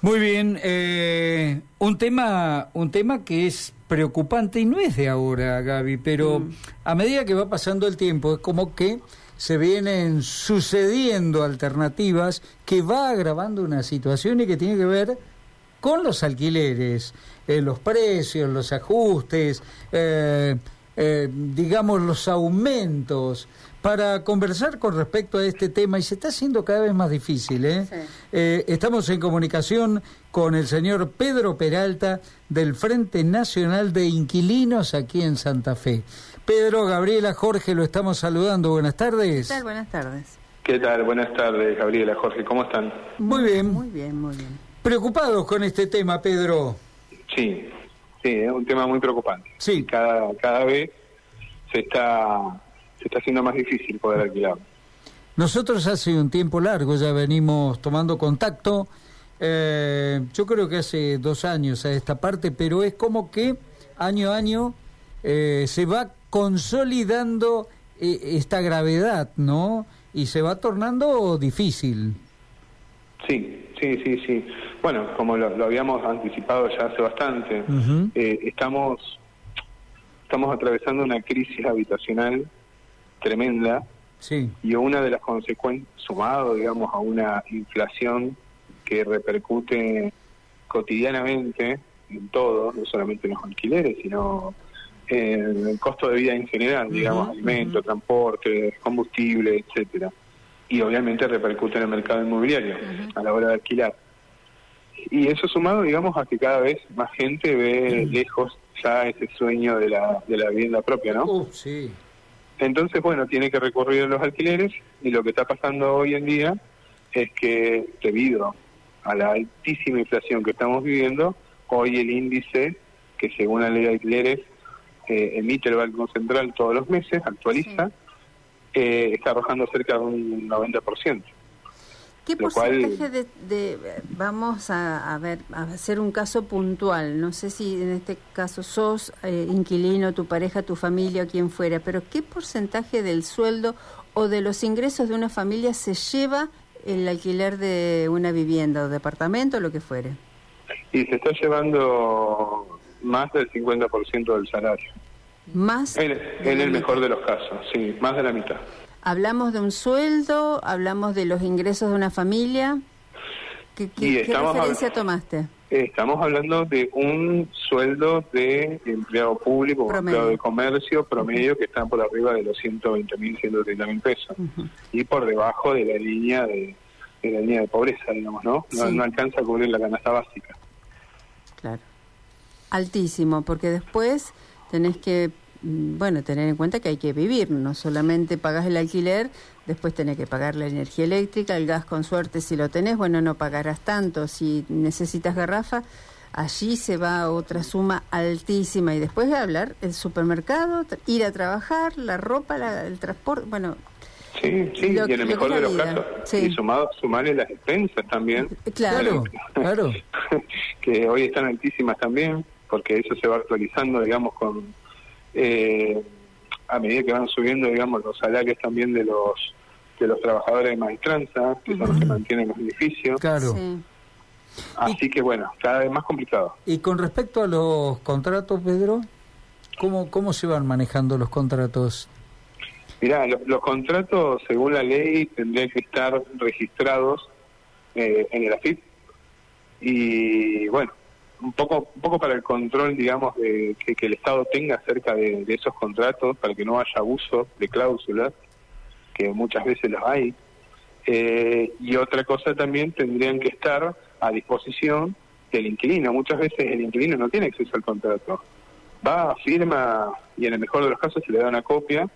Muy bien, eh, un tema, un tema que es preocupante y no es de ahora, Gaby, pero Mm. a medida que va pasando el tiempo es como que se vienen sucediendo alternativas que va agravando una situación y que tiene que ver con los alquileres, eh, los precios, los ajustes, eh, eh, digamos los aumentos. Para conversar con respecto a este tema, y se está haciendo cada vez más difícil, ¿eh? Sí. Eh, estamos en comunicación con el señor Pedro Peralta del Frente Nacional de Inquilinos aquí en Santa Fe. Pedro, Gabriela, Jorge, lo estamos saludando. Buenas ¿Qué tardes. tal? Buenas tardes. ¿Qué tal? Buenas tardes, Gabriela, Jorge, ¿cómo están? Muy bien. Muy bien, muy bien. Preocupados con este tema, Pedro. Sí, sí, es un tema muy preocupante. Sí. Cada, cada vez se está, se está haciendo más difícil poder alquilar. Nosotros hace un tiempo largo ya venimos tomando contacto, eh, yo creo que hace dos años a esta parte, pero es como que año a año eh, se va consolidando eh, esta gravedad, ¿no? Y se va tornando difícil. Sí, sí, sí, sí. Bueno, como lo, lo habíamos anticipado ya hace bastante, eh, estamos, estamos atravesando una crisis habitacional tremenda Sí, y una de las consecuencias, sumado, digamos, a una inflación que repercute cotidianamente en todo, no solamente en los alquileres, sino en el costo de vida en general, digamos, Ujú, alimento, transporte, combustible, etcétera. Y obviamente repercute en el mercado inmobiliario a la hora de alquilar. Y eso sumado, digamos, a que cada vez más gente ve lejos ya ese sueño de la, de la vivienda propia, ¿no? Uh, sí. Entonces, bueno, tiene que recurrir a los alquileres y lo que está pasando hoy en día es que debido a la altísima inflación que estamos viviendo, hoy el índice que según la ley de alquileres eh, emite el Banco Central todos los meses, actualiza, eh, está arrojando cerca de un 90%. ¿Qué Lo cual- porcentaje de, de- vamos a, a ver, a hacer un caso puntual? No sé si en este caso sos eh, inquilino, tu pareja, tu familia o quien fuera, pero ¿qué porcentaje del sueldo o de los ingresos de una familia se lleva el alquiler de una vivienda o departamento o lo que fuere? Y se está llevando más del 50% del salario. Más En, el mejor mitad. de los casos, sí, más de la mitad. Hablamos de un sueldo, hablamos de los ingresos de una familia. ¿Qué, qué- referencia tomaste? Estamos hablando de un sueldo de empleado público o empleado de comercio promedio que están por arriba de los 120 mil, 130 mil pesos y por debajo de la línea de, de la línea de pobreza, digamos, ¿no? No, Sí. no alcanza a cubrir la canasta básica. Claro. Altísimo, porque después tenés que, bueno, tener en cuenta que hay que vivir, no solamente pagas el alquiler, después tenés que pagar la energía eléctrica, el gas con suerte si lo tenés, bueno, no pagarás tanto, si necesitas garrafa, allí se va otra suma altísima y después de hablar el supermercado, ir a trabajar, la ropa, la- el transporte, bueno, Sí, sí, Lo- y en el mejor de los casos. sí. Y sumado, sumarle las expensas también. claro, Claro, claro. que hoy están altísimas también, porque eso se va actualizando, digamos, con eh, a medida que van subiendo, digamos, los salarios también de los de los trabajadores de maestranza, que son los que mantienen los edificios. Claro. sí. Así que bueno, cada vez más complicado. Y con respecto a los contratos, Pedro, ¿cómo, cómo se van manejando los contratos? Mirá, lo- los contratos, según la ley, tendrían que estar registrados eh, en el AFIP. Y bueno, un poco un poco para el control, digamos, de que, el Estado tenga acerca de, esos contratos, para que no haya abuso de cláusulas, que muchas veces los hay. Eh, y otra cosa también tendrían que estar a disposición del inquilino. Muchas veces el inquilino no tiene acceso al contrato. Va, firma y en el mejor de los casos se le da una copia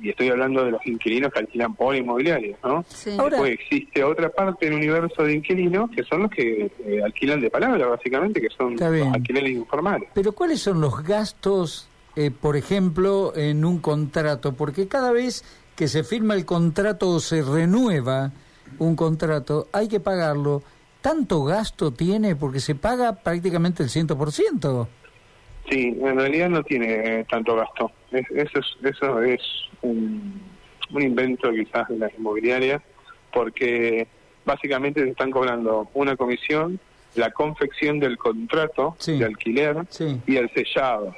y estoy hablando de los inquilinos que alquilan por inmobiliarios, ¿no? Sí. Ahora- Después existe otra parte del universo de inquilinos que son los que eh, alquilan de palabra, básicamente, que son alquileres informales. Pero ¿cuáles son los gastos, eh, por ejemplo, en un contrato? Porque cada vez que se firma el contrato o se renueva un contrato, hay que pagarlo. ¿Tanto gasto tiene? Porque se paga prácticamente el 100%. Sí, en realidad no tiene eh, tanto gasto. Es- eso es, eso es un, un invento quizás de las inmobiliarias, porque básicamente se están cobrando una comisión, la confección del contrato Sí. de alquiler Sí. y el sellado.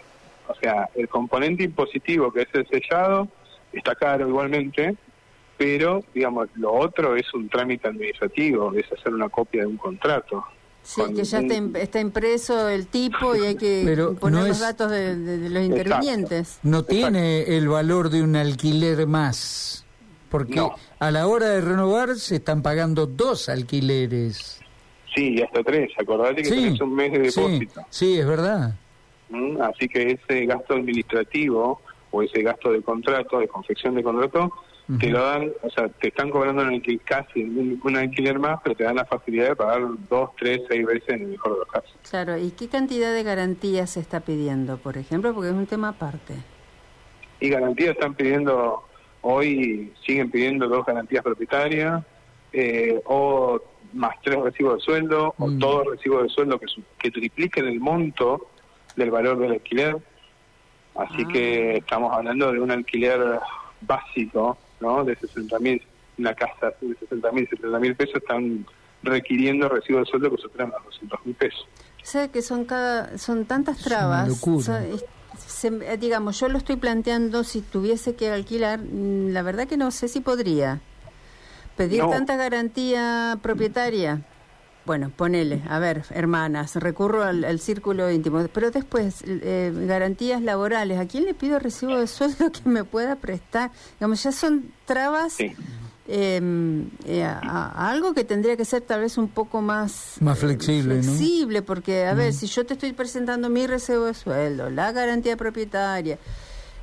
O sea, el componente impositivo que es el sellado está caro igualmente, pero digamos lo otro es un trámite administrativo, es hacer una copia de un contrato. Sí, que ya está, un- im- está impreso el tipo y hay que Pero poner no los es- datos de, de- de los Exacto. intervinientes. No Exacto. tiene el valor de un alquiler más, porque No. a la hora de renovar se están pagando dos alquileres. Sí, y hasta tres. Acordate que Sí, tenés un mes de sí, depósito. sí, es verdad. ¿Mm? Así que ese gasto administrativo o ese gasto de contrato, de confección de contrato, te lo dan, o sea, te están cobrando un alquil- casi un, un alquiler más, pero te dan la facilidad de pagar dos, tres, seis veces en el mejor de los casos. Claro, ¿y qué cantidad de garantías se está pidiendo, por ejemplo? Porque es un tema aparte. Y garantías están pidiendo, hoy siguen pidiendo dos garantías propietarias, eh, o más tres recibos de sueldo, o Mm. todos recibos de sueldo que, su- que tripliquen el monto del valor del alquiler. Así Ah. que estamos hablando de un alquiler básico, ¿no? De 60 mil, una casa de 60 mil, 70 mil pesos, están requiriendo recibos de sueldo que superan los 200 mil pesos. O sea que son cada son tantas Es una trabas. es- se- eh, digamos, yo lo estoy planteando si tuviese que alquilar, mm, la verdad que no sé si podría pedir No. tanta garantía propietaria. Bueno, ponele, a ver, hermanas, recurro al, al círculo íntimo, pero después, eh, garantías laborales, ¿a quién le pido recibo de sueldo que me pueda prestar? Digamos, ya son trabas Sí. eh, eh, a, a algo que tendría que ser tal vez un poco más Más flexible, ¿no? flexible, porque a ver, si yo te estoy presentando mi recibo de sueldo, la garantía propietaria,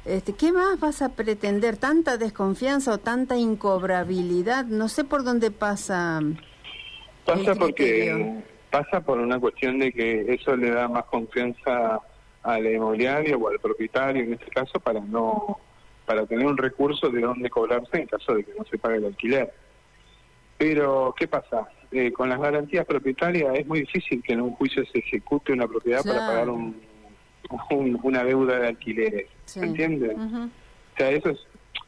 este, ¿qué más vas a pretender? ¿Tanta desconfianza o tanta incobrabilidad? No sé por dónde pasa. Pasa porque pasa por una cuestión de que eso le da más confianza al inmobiliario o al propietario en este caso para no para tener un recurso de dónde cobrarse en caso de que no se pague el alquiler. Pero qué pasa Eh, con las garantías propietarias es muy difícil que en un juicio se ejecute una propiedad para pagar un, un- una deuda de alquileres, Sí. ¿se entiende? Ujú. O sea, eso es-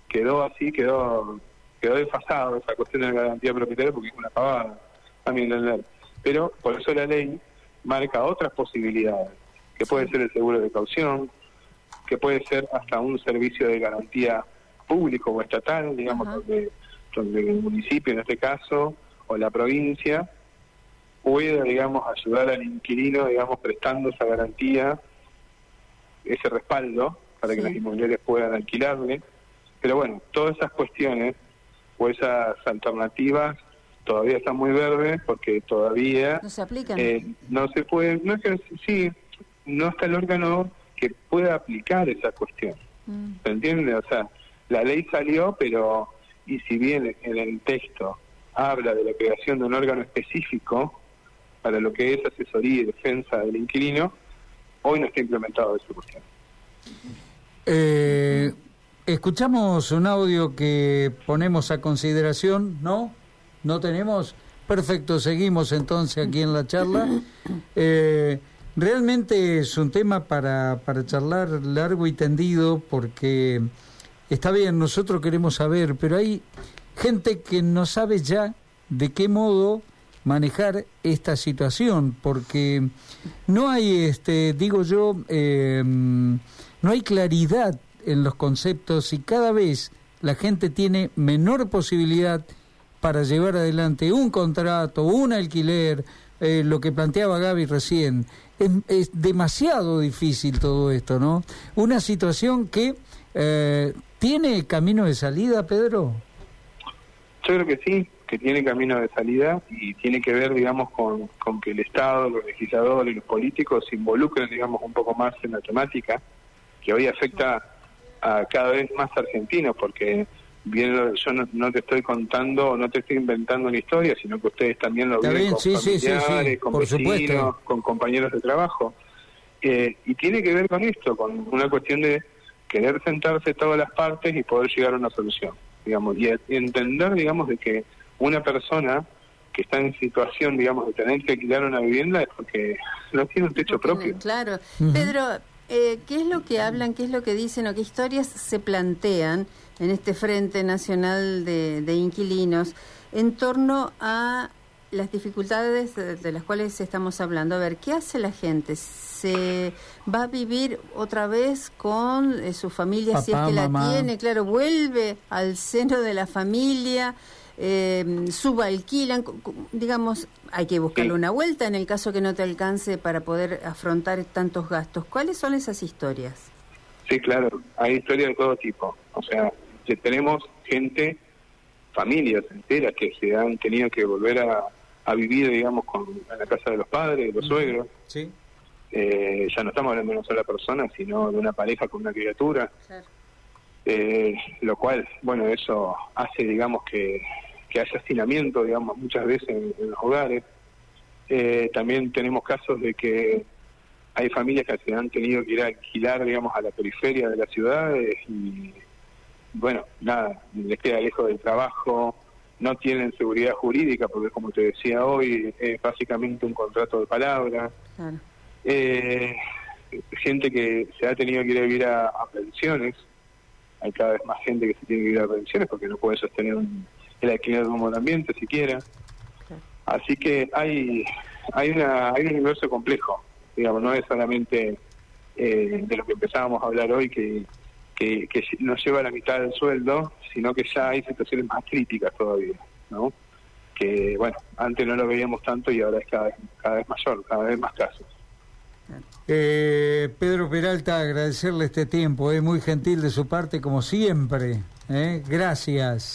quedó así, quedó quedó desfasado esa cuestión de la garantía propietaria porque es una pavada, a mi entender. Pero por eso la ley marca otras posibilidades, que puede ser el seguro de caución, que puede ser hasta un servicio de garantía público o estatal, digamos, Ajá. donde, donde el municipio en este caso o la provincia pueda, digamos, ayudar al inquilino, digamos, prestando esa garantía, ese respaldo para que Sí. las inmobiliarias puedan alquilarle. Pero bueno, todas esas cuestiones o esas alternativas todavía están muy verdes porque todavía No se aplican. eh, no se puede, no es que sí, no está el órgano que pueda aplicar esa cuestión. Mm. ¿Se entiende? O sea, la ley salió, pero, y si bien en el texto habla de la creación de un órgano específico para lo que es asesoría y defensa del inquilino, hoy no está implementado esa cuestión. Eh, escuchamos un audio que ponemos a consideración, ¿no? ¿No tenemos? Perfecto, seguimos entonces aquí en la charla. Eh, realmente es un tema para, para charlar largo y tendido porque está bien, nosotros queremos saber, pero hay gente que no sabe ya de qué modo manejar esta situación, porque no hay, este, digo yo, eh, no hay claridad en los conceptos y cada vez la gente tiene menor posibilidad para llevar adelante un contrato, un alquiler, eh, lo que planteaba Gaby recién. Es, demasiado difícil todo esto, ¿no? Una situación que eh, tiene camino de salida, Pedro. Yo creo que sí, que tiene camino de salida y tiene que ver, digamos, con, con que el Estado, los legisladores y los políticos se involucren, digamos, un poco más en la temática, que hoy afecta a cada vez más argentinos, porque bien lo- yo no, no te estoy contando, no te estoy inventando una historia, sino que ustedes también lo Está ven bien, con sí, sí, sí, sí, familiares, con por vecinos, supuesto. con compañeros de trabajo. Eh, y tiene que ver con esto, con una cuestión de querer sentarse todas las partes y poder llegar a una solución, digamos, y, y entender, digamos, de que una persona que está en situación, digamos, de tener que alquilar una vivienda es porque no tiene un techo propio. Claro. Pedro, eh, ¿qué es lo que hablan, qué es lo que dicen o qué historias se plantean en este Frente Nacional de, de Inquilinos? en torno a las dificultades de, las cuales estamos hablando. A ver, ¿qué hace la gente? ¿Se va a vivir otra vez con eh, su familia si es que la tiene? Claro, vuelve al seno de la familia, eh, subalquilan, digamos, hay que buscarle una vuelta en el caso que no te alcance para poder afrontar tantos gastos. ¿Cuáles son esas historias? Sí, claro, hay historias de todo tipo. O sea, que tenemos gente, familias enteras que se han tenido que volver a, vivir, digamos, con, en la casa de los padres, de los suegros. Sí. Eh, ya no estamos hablando de una sola persona, sino de una pareja con una criatura. Eh, lo cual, bueno, eso hace, digamos, que, que haya hacinamiento, digamos, muchas veces en, los hogares. Eh, también tenemos casos de que hay familias que se han tenido que ir a alquilar, digamos, a la periferia de las ciudades y, bueno, nada, les queda lejos del trabajo, no tienen seguridad jurídica porque, como te decía hoy, es básicamente un contrato de palabra. Eh, gente que se ha tenido que ir a vivir a, pensiones, hay cada vez más gente que se tiene que ir a pensiones porque no puede sostener el alquiler un buen ambiente siquiera. Así que hay, hay, una, hay un universo complejo digamos, no es solamente eh, de lo que empezábamos a hablar hoy, que, que, nos lleva la mitad del sueldo, sino que ya hay situaciones más críticas todavía, ¿no? Que, bueno, antes no lo veíamos tanto y ahora es cada cada vez mayor, cada vez más casos. Eh, Pedro Peralta, agradecerle este tiempo, es muy gentil de su parte como siempre. ¿eh? Gracias.